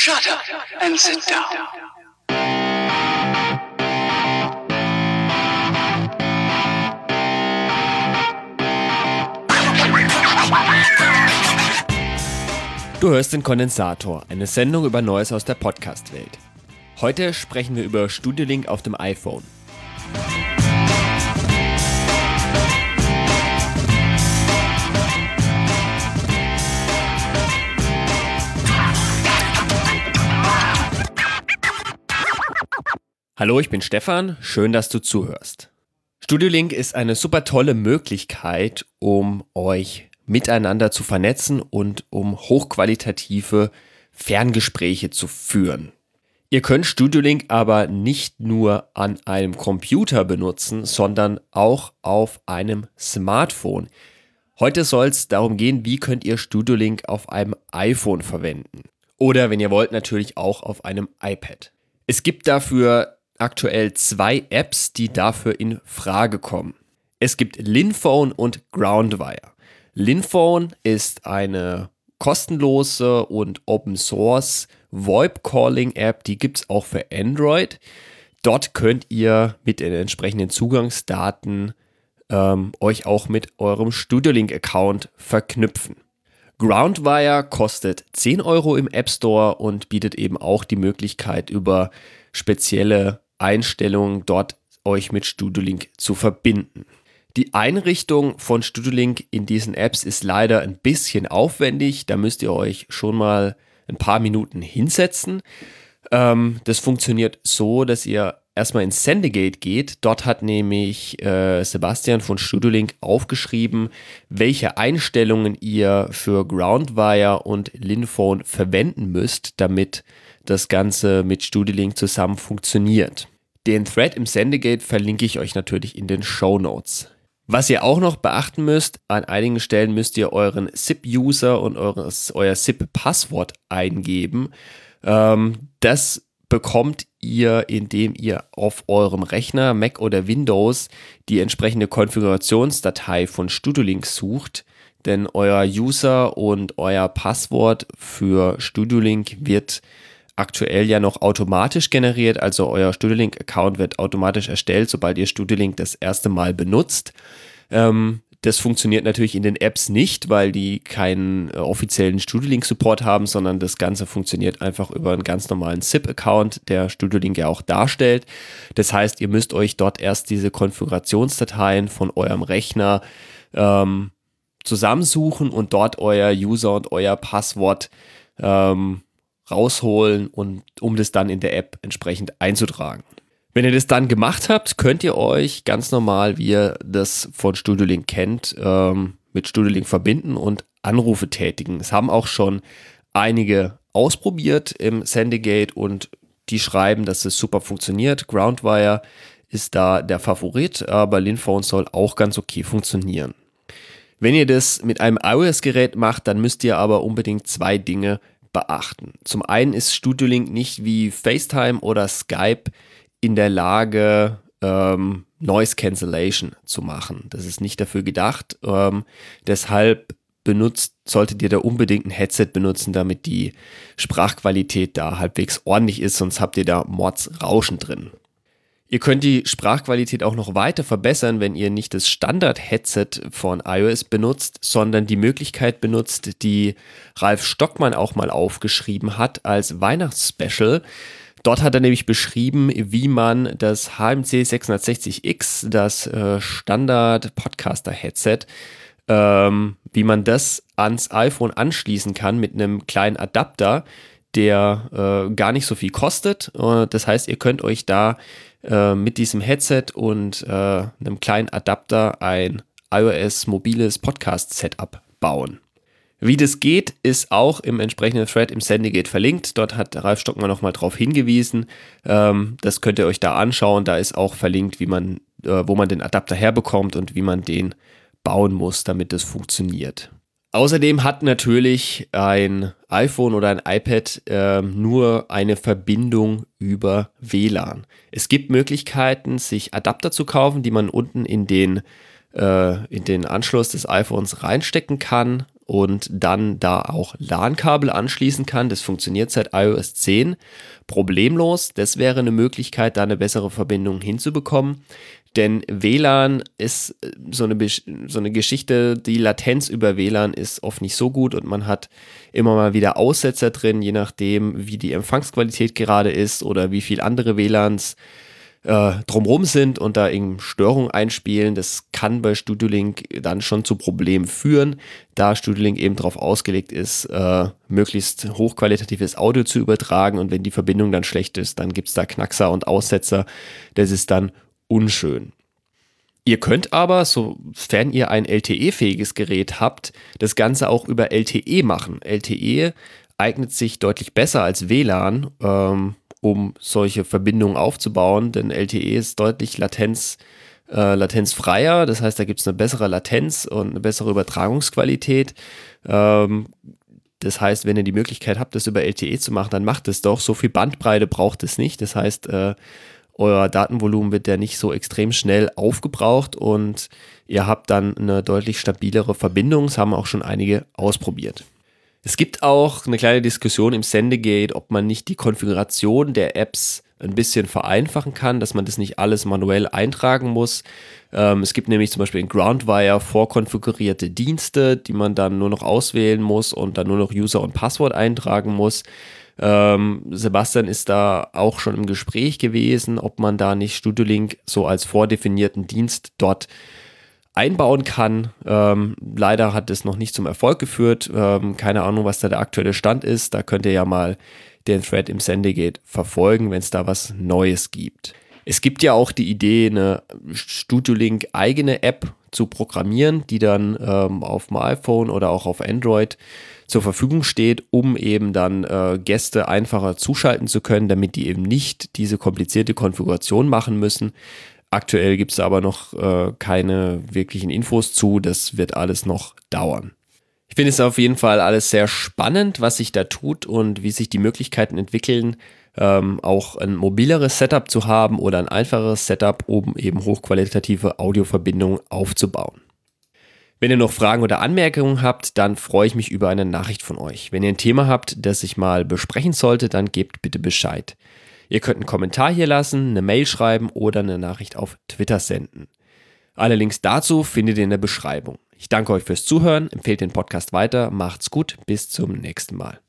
Shut up and sit down. Du hörst den Kondensator, eine Sendung über Neues aus der Podcast-Welt. Heute sprechen wir über Studiolink auf dem iPhone. Hallo, ich bin Stefan, schön, dass du zuhörst. Studiolink ist eine super tolle Möglichkeit, um euch miteinander zu vernetzen und um hochqualitative Ferngespräche zu führen. Ihr könnt Studiolink aber nicht nur an einem Computer benutzen, sondern auch auf einem Smartphone. Heute soll es darum gehen, wie könnt ihr Studiolink auf einem iPhone verwenden. Oder wenn ihr wollt, natürlich auch auf einem iPad. Es gibt dafür aktuell zwei Apps, die dafür in Frage kommen. Es gibt Linphone und Groundwire. Linphone ist eine kostenlose und Open Source VoIP Calling App, die gibt es auch für Android. Dort könnt ihr mit den entsprechenden Zugangsdaten ähm, euch auch mit eurem Studiolink-Account verknüpfen. Groundwire kostet 10 Euro im App Store und bietet eben auch die Möglichkeit, über spezielle Einstellungen dort euch mit Studiolink zu verbinden. Die Einrichtung von Studiolink in diesen Apps ist leider ein bisschen aufwendig. Da müsst ihr euch schon mal ein paar Minuten hinsetzen. Ähm, das funktioniert so, dass ihr erstmal ins Sendegate geht. Dort hat nämlich äh, Sebastian von Studiolink aufgeschrieben, welche Einstellungen ihr für Groundwire und Linphone verwenden müsst, damit das Ganze mit Studiolink zusammen funktioniert. Den Thread im Sendegate verlinke ich euch natürlich in den Show Notes. Was ihr auch noch beachten müsst, an einigen Stellen müsst ihr euren SIP-User und eures, euer SIP-Passwort eingeben. Ähm, das bekommt ihr, indem ihr auf eurem Rechner, Mac oder Windows, die entsprechende Konfigurationsdatei von Studiolink sucht. Denn euer User und euer Passwort für Studiolink wird aktuell ja noch automatisch generiert. Also euer Studiolink-Account wird automatisch erstellt, sobald ihr Studiolink das erste Mal benutzt. Ähm, das funktioniert natürlich in den Apps nicht, weil die keinen äh, offiziellen Studiolink-Support haben, sondern das Ganze funktioniert einfach über einen ganz normalen SIP-Account, der Studiolink ja auch darstellt. Das heißt, ihr müsst euch dort erst diese Konfigurationsdateien von eurem Rechner ähm, zusammensuchen und dort euer User und euer Passwort ähm, rausholen und um das dann in der App entsprechend einzutragen. Wenn ihr das dann gemacht habt, könnt ihr euch ganz normal, wie ihr das von Studiolink kennt, ähm, mit Studiolink verbinden und Anrufe tätigen. Es haben auch schon einige ausprobiert im Sendegate und die schreiben, dass es super funktioniert. Groundwire ist da der Favorit, aber Linphone soll auch ganz okay funktionieren. Wenn ihr das mit einem iOS-Gerät macht, dann müsst ihr aber unbedingt zwei Dinge beachten. Zum einen ist Studiolink nicht wie FaceTime oder Skype in der Lage, ähm, Noise Cancellation zu machen. Das ist nicht dafür gedacht. Ähm, deshalb benutzt, solltet ihr da unbedingt ein Headset benutzen, damit die Sprachqualität da halbwegs ordentlich ist, sonst habt ihr da Mordsrauschen drin. Ihr könnt die Sprachqualität auch noch weiter verbessern, wenn ihr nicht das Standard-Headset von iOS benutzt, sondern die Möglichkeit benutzt, die Ralf Stockmann auch mal aufgeschrieben hat als Weihnachtsspecial. Dort hat er nämlich beschrieben, wie man das HMC 660X, das äh, Standard-Podcaster-Headset, ähm, wie man das ans iPhone anschließen kann mit einem kleinen Adapter, der äh, gar nicht so viel kostet. Äh, das heißt, ihr könnt euch da äh, mit diesem Headset und äh, einem kleinen Adapter ein iOS mobiles Podcast-Setup bauen. Wie das geht, ist auch im entsprechenden Thread im Sendegate verlinkt. Dort hat Ralf Stockmann nochmal drauf hingewiesen. Ähm, das könnt ihr euch da anschauen. Da ist auch verlinkt, wie man, äh, wo man den Adapter herbekommt und wie man den bauen muss, damit das funktioniert. Außerdem hat natürlich ein iPhone oder ein iPad äh, nur eine Verbindung über WLAN. Es gibt Möglichkeiten, sich Adapter zu kaufen, die man unten in den, äh, in den Anschluss des iPhones reinstecken kann und dann da auch LAN-Kabel anschließen kann. Das funktioniert seit iOS 10 problemlos. Das wäre eine Möglichkeit, da eine bessere Verbindung hinzubekommen. Denn WLAN ist äh, so eine, so eine Geschichte, die Latenz über WLAN ist oft nicht so gut und man hat immer mal wieder Aussetzer drin, je nachdem, wie die Empfangsqualität gerade ist oder wie viel andere WLANs äh, drumherum sind und da eben Störungen einspielen. Das kann bei StudioLink dann schon zu Problemen führen, da StudioLink eben darauf ausgelegt ist, äh, möglichst hochqualitatives Audio zu übertragen und wenn die Verbindung dann schlecht ist, dann gibt es da Knackser und Aussetzer. Das ist dann unschön. Ihr könnt aber, sofern ihr ein LTE-fähiges Gerät habt, das Ganze auch über LTE machen. LTE eignet sich deutlich besser als WLAN, ähm, um solche Verbindungen aufzubauen, denn LTE ist deutlich Latenz, äh, latenzfreier. Das heißt, da gibt es eine bessere Latenz und eine bessere Übertragungsqualität. Ähm, das heißt, wenn ihr die Möglichkeit habt, das über LTE zu machen, dann macht es doch. So viel Bandbreite braucht es nicht. Das heißt, äh, euer Datenvolumen wird ja nicht so extrem schnell aufgebraucht und ihr habt dann eine deutlich stabilere Verbindung. Das haben auch schon einige ausprobiert. Es gibt auch eine kleine Diskussion im Sendegate, ob man nicht die Konfiguration der Apps ein bisschen vereinfachen kann, dass man das nicht alles manuell eintragen muss. Ähm, es gibt nämlich zum Beispiel in Groundwire vorkonfigurierte Dienste, die man dann nur noch auswählen muss und dann nur noch User und Passwort eintragen muss. Ähm, Sebastian ist da auch schon im Gespräch gewesen, ob man da nicht StudioLink so als vordefinierten Dienst dort einbauen kann. Ähm, leider hat es noch nicht zum Erfolg geführt. Ähm, keine Ahnung, was da der aktuelle Stand ist. Da könnt ihr ja mal den Thread im Sendegate verfolgen, wenn es da was Neues gibt. Es gibt ja auch die Idee, eine StudioLink eigene App zu programmieren, die dann ähm, auf dem iPhone oder auch auf Android zur Verfügung steht, um eben dann äh, Gäste einfacher zuschalten zu können, damit die eben nicht diese komplizierte Konfiguration machen müssen. Aktuell gibt es aber noch äh, keine wirklichen Infos zu, das wird alles noch dauern. Ich finde es auf jeden Fall alles sehr spannend, was sich da tut und wie sich die Möglichkeiten entwickeln, ähm, auch ein mobileres Setup zu haben oder ein einfacheres Setup, um eben hochqualitative Audioverbindungen aufzubauen. Wenn ihr noch Fragen oder Anmerkungen habt, dann freue ich mich über eine Nachricht von euch. Wenn ihr ein Thema habt, das ich mal besprechen sollte, dann gebt bitte Bescheid. Ihr könnt einen Kommentar hier lassen, eine Mail schreiben oder eine Nachricht auf Twitter senden. Alle Links dazu findet ihr in der Beschreibung. Ich danke euch fürs Zuhören, empfehlt den Podcast weiter, macht's gut, bis zum nächsten Mal.